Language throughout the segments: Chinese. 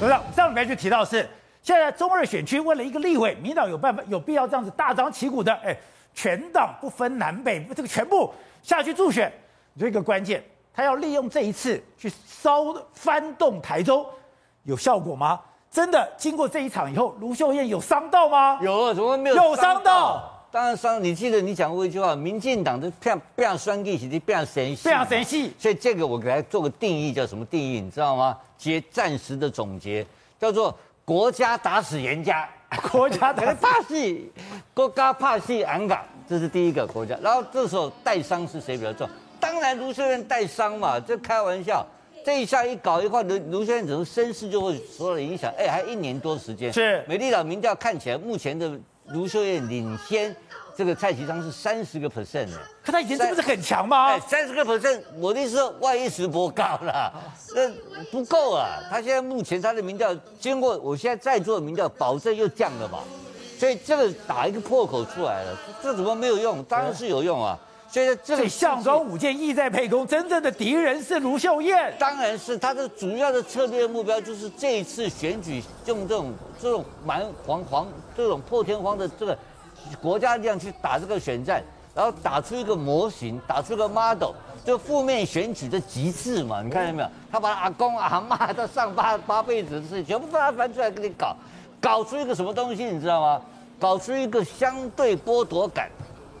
董事长，上礼拜就提到是，现在中二选区为了一个立委，民进党有办法有必要这样子大张旗鼓的，哎，全党不分南北，这个全部下去助选，这个关键，他要利用这一次去烧翻动台中，有效果吗？真的经过这一场以后，卢秀燕有伤到吗？有，怎么没有？有伤到。当然伤，你记得你讲过一句话，民进党的变变酸气，其实变神气，变神气。所以这个我给他做个定义，叫什么定义？你知道吗？结暂时的总结，叫做国家打死人家，国家打怕戏，国家怕戏，安港，这是第一个国家。然后这时候带伤是谁比较重？当然卢秀燕带伤嘛，这开玩笑。这一下一搞一块，卢卢秀燕整个声势就会受到影响。哎，还一年多时间，是美丽岛民调看起来目前的。卢秀燕领先这个蔡其昌是三十个 percent 呢，可他以前这不是很强吗？哎，三十个 percent，我的意思说万一石博高了，那不够啊。他现在目前他的民调经过我现在在做的民调，保证又降了吧。所以这个打一个破口出来了，这怎么没有用？当然是有用啊。所以这个项庄舞剑，意在沛公，真正的敌人是卢秀燕。当然是他的主要的策略目标，就是这一次选举用这种这种蛮黄黄这种破天荒的这个国家力量去打这个选战，然后打出一个模型，打出一个 model，就负面选举的极致嘛。你看见没有？他把他阿公阿妈他上八八辈子的事情全部把他翻出来给你搞，搞出一个什么东西，你知道吗？搞出一个相对剥夺感。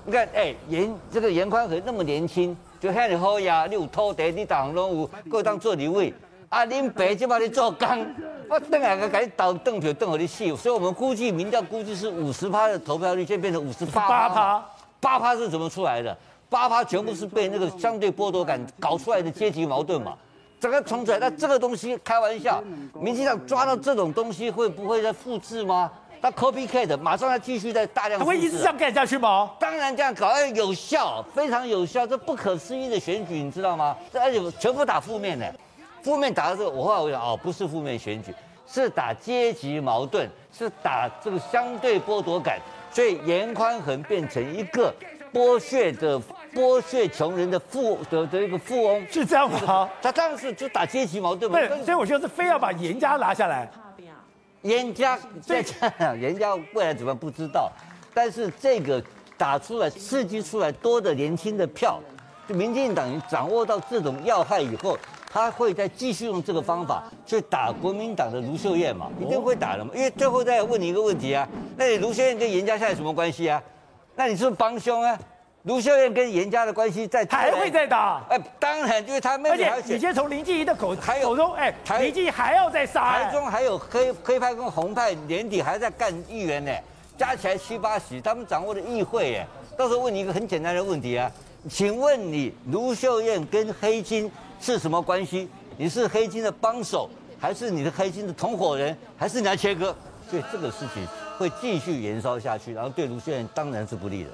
你看，哎，严这个严宽和那么年轻，就遐尔好呀！你有土地，你当拢有，各当做你位。啊，恁爸就把你做工，我等下个给你倒邓票，邓和你死。所以我们估计民调估计是五十趴的投票率，现在变成五十八趴。八趴是怎么出来的？八趴全部是被那个相对剥夺感搞出来的阶级矛盾嘛？整个冲出来，那这个东西开玩笑，民进党抓到这种东西会不会再复制吗？他 copycat 马上要继续在大量，他会一直这样干下去吗？当然这样搞，要有效，非常有效，这不可思议的选举，你知道吗？这而且全部打负面的，负面打的时候，我后来我想，哦，不是负面选举，是打阶级矛盾，是打这个相对剥夺感，所以严宽恒变成一个剥削的、剥削穷人的富的的一个富翁，是这样吗？他当然是就打阶级矛盾嘛。对，所以我就是非要把严家拿下来。颜家在这样，颜 家未来怎么不知道？但是这个打出来、刺激出来多的年轻的票，就民进党掌握到这种要害以后，他会再继续用这个方法去打国民党的卢秀燕嘛？一定会打的嘛？因为最后再问你一个问题啊，那你卢秀燕跟严家现在什么关系啊？那你是不是帮凶啊？卢秀燕跟严家的关系在还会再打？哎，当然，因为他妹妹还而且你先从林静仪的口还有口中，哎，林静仪还要再杀，台中还有黑黑派跟红派年底还在干议员呢，加起来七八十，他们掌握的议会，哎，到时候问你一个很简单的问题啊，请问你卢秀燕跟黑金是什么关系？你是黑金的帮手，还是你的黑金的同伙人，还是你要切割？所以这个事情会继续延烧下去，然后对卢秀燕当然是不利的。